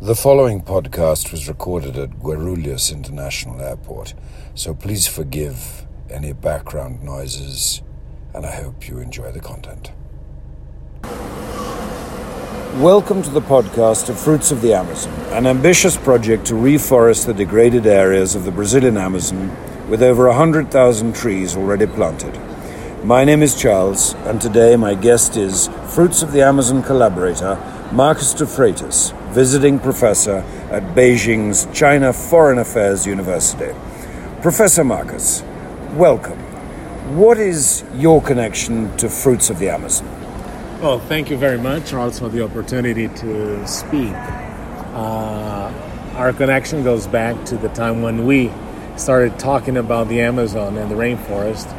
The following podcast was recorded at Guarulhos International Airport, so please forgive any background noises, and I hope you enjoy the content. Welcome to the podcast of Fruits of the Amazon, an ambitious project to reforest the degraded areas of the Brazilian Amazon with over 100,000 trees already planted. My name is Charles, and today my guest is Fruits of the Amazon collaborator Marcus de Freitas, visiting professor at Beijing's China Foreign Affairs University. Professor Marcus, welcome. What is your connection to Fruits of the Amazon? Well, thank you very much, for the opportunity to speak. Uh, our connection goes back to the time when we started talking about the Amazon and the rainforest,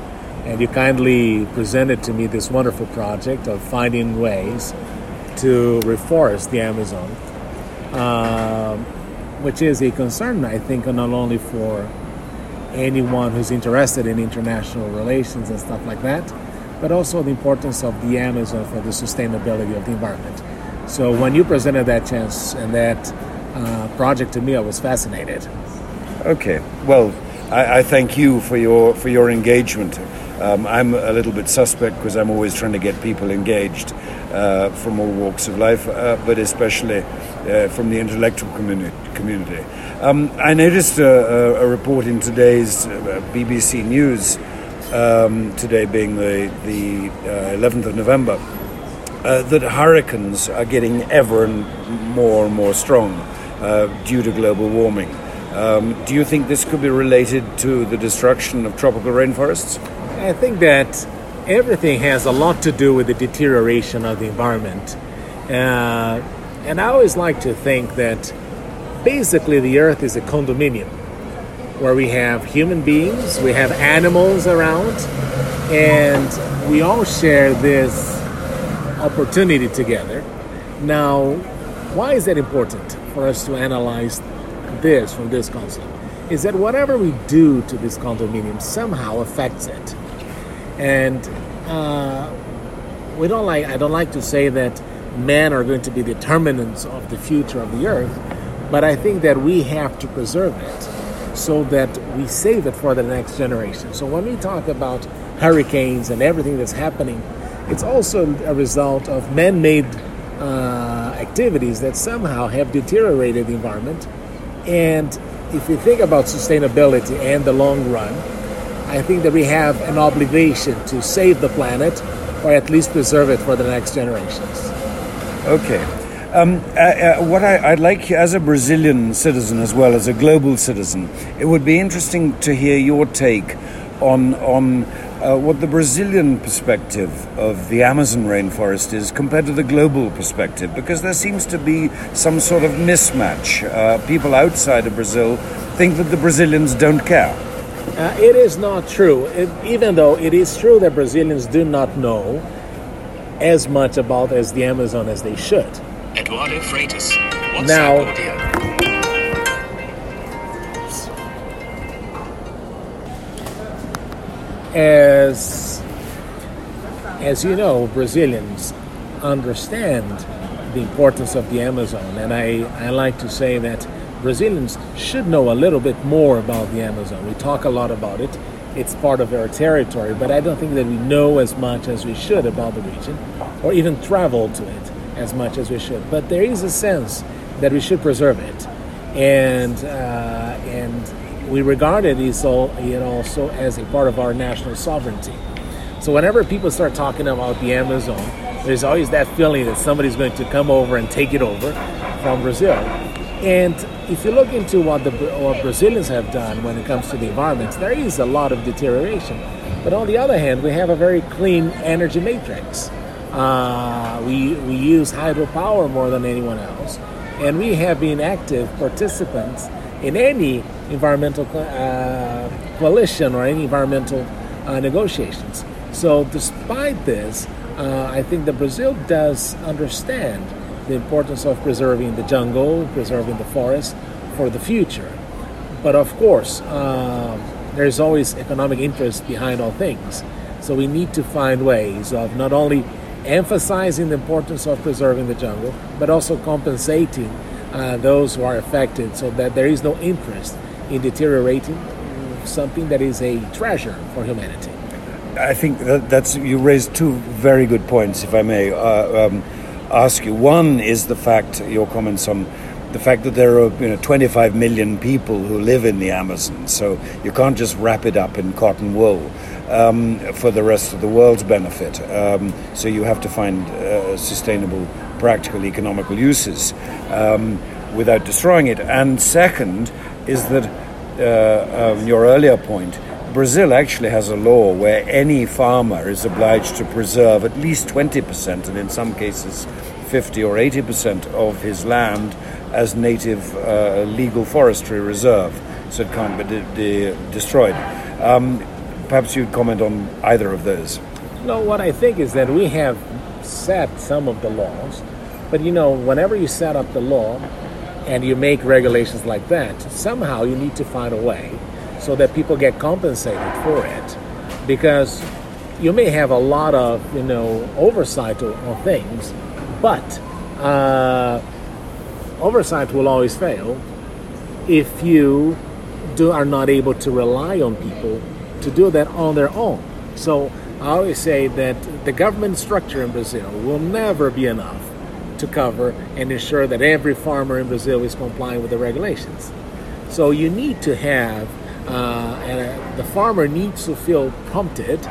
and you kindly presented to me this wonderful project of finding ways to reforest the Amazon um, which is a concern, I think, not only for anyone who's interested in international relations and stuff like that, but also the importance of the Amazon for the sustainability of the environment. So when you presented that chance and that uh, project to me, I was fascinated. Okay, well, I, I, thank you for your for your engagement. Um, I'm a little bit suspect because I'm always trying to get people engaged uh, from all walks of life, uh, but especially uh, from the intellectual community. community. Um, I noticed a, a, report in today's uh, BBC News, um, today being the, the 11th uh, of November, uh, that hurricanes are getting ever and more and more strong due to global warming. Um, do you think this could be related to the destruction of tropical rainforests? I think that everything has a lot to do with the deterioration of the environment. Uh, and I always like to think that basically the earth is a condominium where we have human beings, we have animals around, and we all share this opportunity together. Now, why is that important for us to analyze this from this concept? Is that whatever we do to this condominium somehow affects it. And uh, we don't like. I don't like to say that men are going to be determinants of the future of the earth, but I think that we have to preserve it so that we save it for the next generation. So when we talk about hurricanes and everything that's happening, it's also a result of man-made uh, activities that somehow have deteriorated the environment. And if we think about sustainability and the long run, I think that we have an obligation to save the planet or at least preserve it for the next generations. Okay. Um, uh, uh, what I, would like, as a Brazilian citizen as well as a global citizen, it would be interesting to hear your take on on uh, what the Brazilian perspective of the Amazon rainforest is compared to the global perspective, because there seems to be some sort of mismatch. Uh, people outside of Brazil think that the Brazilians don't care. Uh, it is not true, it, even though it is true that Brazilians do not know as much about as the Amazon as they should. Eduardo Freitas, WhatsApp now, audio. As as you know, Brazilians understand the importance of the Amazon, and I, I like to say that Brazilians should know a little bit more about the Amazon. We talk a lot about it. It's part of our territory, but I don't think that we know as much as we should about the region, or even travel to it as much as we should. But there is a sense that we should preserve it, and uh, and we regard it as all, it also as a part of our national sovereignty. So whenever people start talking about the Amazon, there's always that feeling that somebody's going to come over and take it over from Brazil. And if you look into what the what Brazilians have done when it comes to the environment, there is a lot of deterioration. But on the other hand, we have a very clean energy matrix. Uh, we we use hydropower more than anyone else, and we have been active participants in any environmental uh, coalition or any environmental uh, negotiations. So, despite this, uh, I think that Brazil does understand the importance of preserving the jungle, preserving the forest for the future. But of course, um, there's always economic interest behind all things. So we need to find ways of not only emphasizing the importance of preserving the jungle, but also compensating uh, those who are affected so that there is no interest in deteriorating something that is a treasure for humanity. I think that that's you raised two very good points, if I may uh, um, ask you. One is the fact your comments on the fact that there are you know 25 million people who live in the Amazon, so you can't just wrap it up in cotton wool um, for the rest of the world's benefit. Um, so you have to find uh, sustainable, practical, economical uses um, without destroying it. And second is that uh, um, your earlier point. Brazil actually has a law where any farmer is obliged to preserve at least 20%, and in some cases 50 or 80% of his land as native uh, legal forestry reserve, so it can't be de- de- destroyed. Um, perhaps you'd comment on either of those. No, what I think is that we have set some of the laws, but you know, whenever you set up the law and you make regulations like that, somehow you need to find a way so that people get compensated for it, because you may have a lot of you know oversight on things, but uh, oversight will always fail if you do, are not able to rely on people to do that on their own. So I always say that the government structure in Brazil will never be enough to cover and ensure that every farmer in Brazil is complying with the regulations. So you need to have, uh, and the farmer needs to feel prompted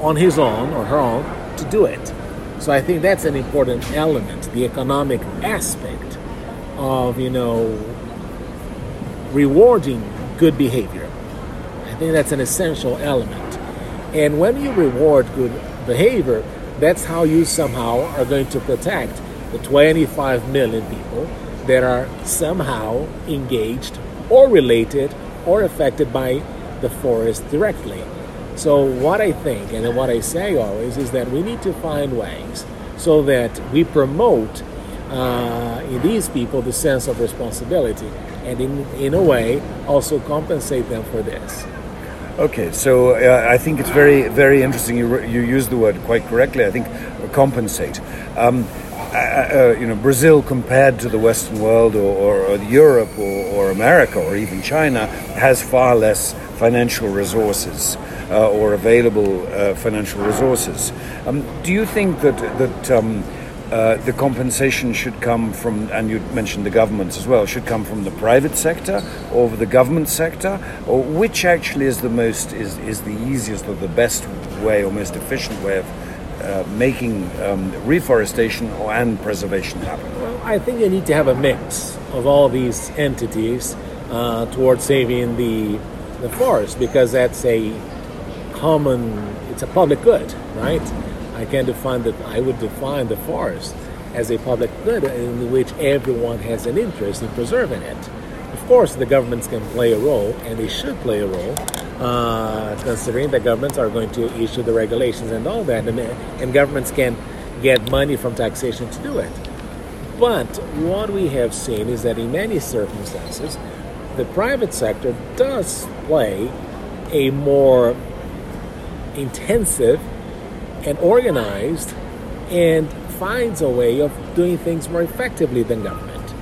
on his own or her own to do it. So I think that's an important element, the economic aspect of, you know, rewarding good behavior. I think that's an essential element. And when you reward good behavior, that's how you somehow are going to protect the 25 million people that are somehow engaged or related or affected by the forest directly. So, what I think and what I say always is that we need to find ways so that we promote uh, in these people the sense of responsibility and, in, in a way, also compensate them for this. Okay, so uh, I think it's very, very interesting. You, you use the word quite correctly. I think compensate. Um, uh, uh, you know, Brazil compared to the Western world or, or, or Europe or, or, America or even China has far less financial resources uh, or available uh, financial resources. Um, do you think that that um, uh, the compensation should come from, and you mentioned the governments as well, should come from the private sector or the government sector, or which actually is the most, is, is the easiest or the best way or most efficient way of uh, making um, reforestation and preservation happen? Well, I think you need to have a mix of all these entities uh, towards saving the, the forest because that's a common, it's a public good, right? I can define that I would define the forest as a public good in which everyone has an interest in preserving it. Of course, the governments can play a role, and they should play a role, uh, considering that governments are going to issue the regulations and all that, and, and governments can get money from taxation to do it. But what we have seen is that in many circumstances, the private sector does play a more intensive and organized and finds a way of doing things more effectively than government.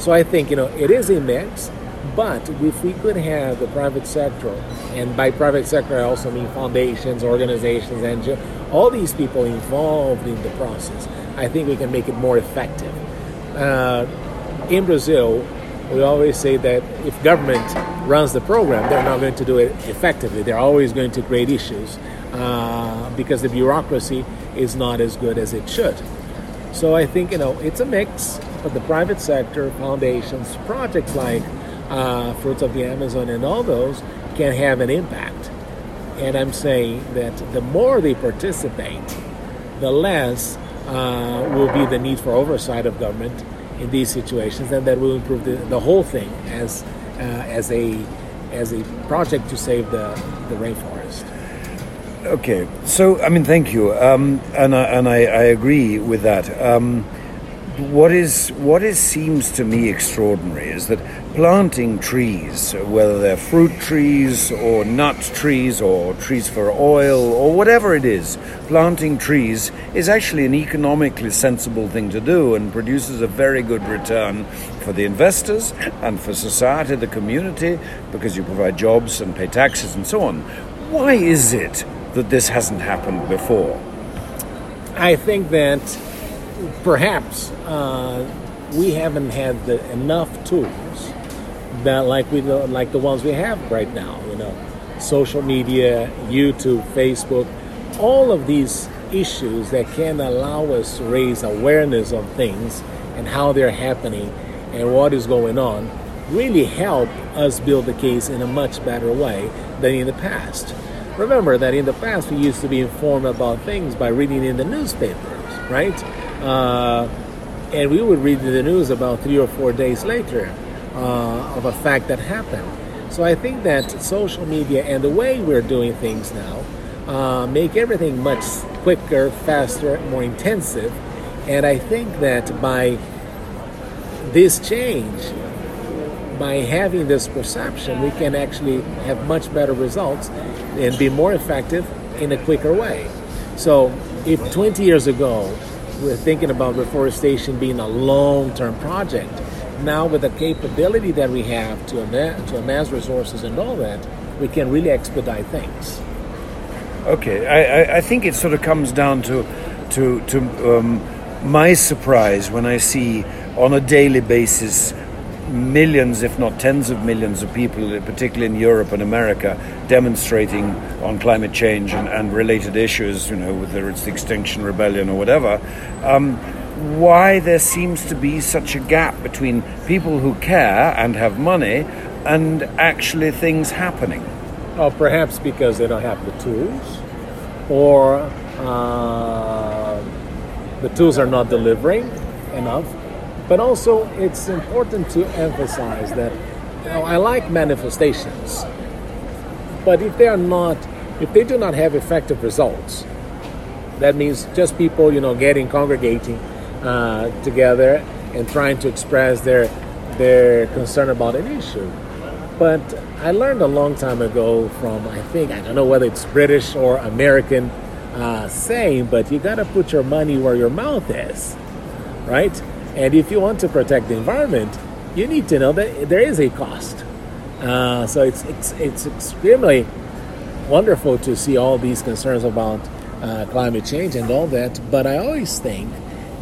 So I think, you know, it is a mix, but if we could have the private sector, and by private sector I also mean foundations, organizations, and all these people involved in the process, I think we can make it more effective. Uh, in Brazil, we always say that if government runs the program, they're not going to do it effectively. They're always going to create issues uh, because the bureaucracy is not as good as it should. So I think you know it's a mix, but the private sector, foundations, projects like uh, Fruits of the Amazon, and all those can have an impact. And I'm saying that the more they participate, the less uh, will be the need for oversight of government in these situations, and that will improve the, the whole thing as uh, as a as a project to save the, the rainforest. Okay, so I mean, thank you, um, and I, and I, I, agree with that. Um, what is what is seems to me extraordinary is that planting trees, whether they're fruit trees or nut trees or trees for oil or whatever it is, planting trees is actually an economically sensible thing to do and produces a very good return for the investors and for society, the community, because you provide jobs and pay taxes and so on. Why is it that this hasn't happened before? I think that perhaps uh, we haven't had the, enough tools that like we like the ones we have right now. You know, social media, YouTube, Facebook, all of these issues that can allow us to raise awareness of things and how they're happening and what is going on really help us build the case in a much better way than in the past. Remember that in the past we used to be informed about things by reading in the newspapers, right? Uh, and we would read the news about three or four days later uh, of a fact that happened. So I think that social media and the way we're doing things now uh, make everything much quicker, faster, more intensive. And I think that by this change, by having this perception, we can actually have much better results and be more effective in a quicker way. So, if 20 years ago we're thinking about reforestation being a long-term project. Now, with the capability that we have to amass, to amass resources and all that, we can really expedite things. Okay, I, I think it sort of comes down to to to um, my surprise when I see on a daily basis millions, if not tens of millions, of people, particularly in Europe and America, demonstrating on climate change and, and related issues, you know, whether it's the Extinction Rebellion or whatever. Um, why there seems to be such a gap between people who care and have money and actually things happening? Well, perhaps because they don't have the tools, or uh, the tools are not delivering enough but also, it's important to emphasize that you know, I like manifestations, but if they are not, if they do not have effective results, that means just people, you know, getting congregating uh, together and trying to express their their concern about an issue. But I learned a long time ago from I think I don't know whether it's British or American uh, saying, but you got to put your money where your mouth is, right? And if you want to protect the environment, you need to know that there is a cost. Uh, so it's, it's, it's extremely wonderful to see all these concerns about uh, climate change and all that. But I always think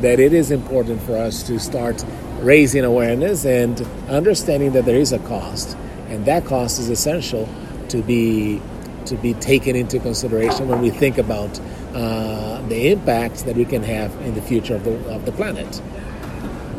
that it is important for us to start raising awareness and understanding that there is a cost, and that cost is essential to be to be taken into consideration when we think about uh, the impact that we can have in the future of the, of the planet.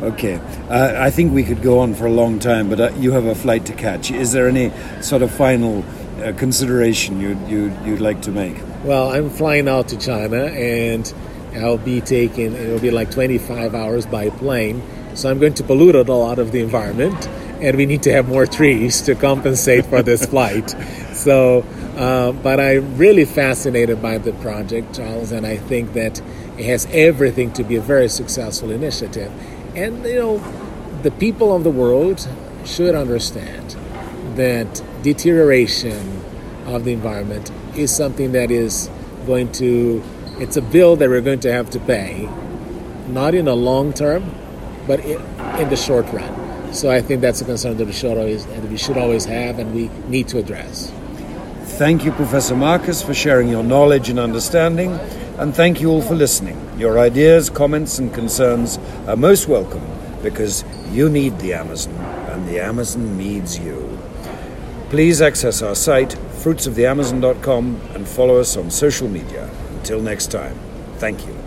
Okay, uh, I think we could go on for a long time, but uh, you have a flight to catch. Is there any sort of final uh, consideration you'd, you'd, you'd like to make? Well, I'm flying out to China and I'll be taking, it'll be like 25 hours by plane. So I'm going to pollute a lot of the environment and we need to have more trees to compensate for this flight. So, uh, but I'm really fascinated by the project, Charles, and I think that it has everything to be a very successful initiative. And, you know, the people of the world should understand that deterioration of the environment is something that is going to, it's a bill that we're going to have to pay, not in the long term, but in the short run. So I think that's a concern that we should always, that we should always have and we need to address. Thank you, Professor Marcus, for sharing your knowledge and understanding, and thank you all for listening. Your ideas, comments, and concerns are most welcome because you need the Amazon, and the Amazon needs you. Please access our site, fruitsoftheamazon.com, and follow us on social media. Until next time, thank you.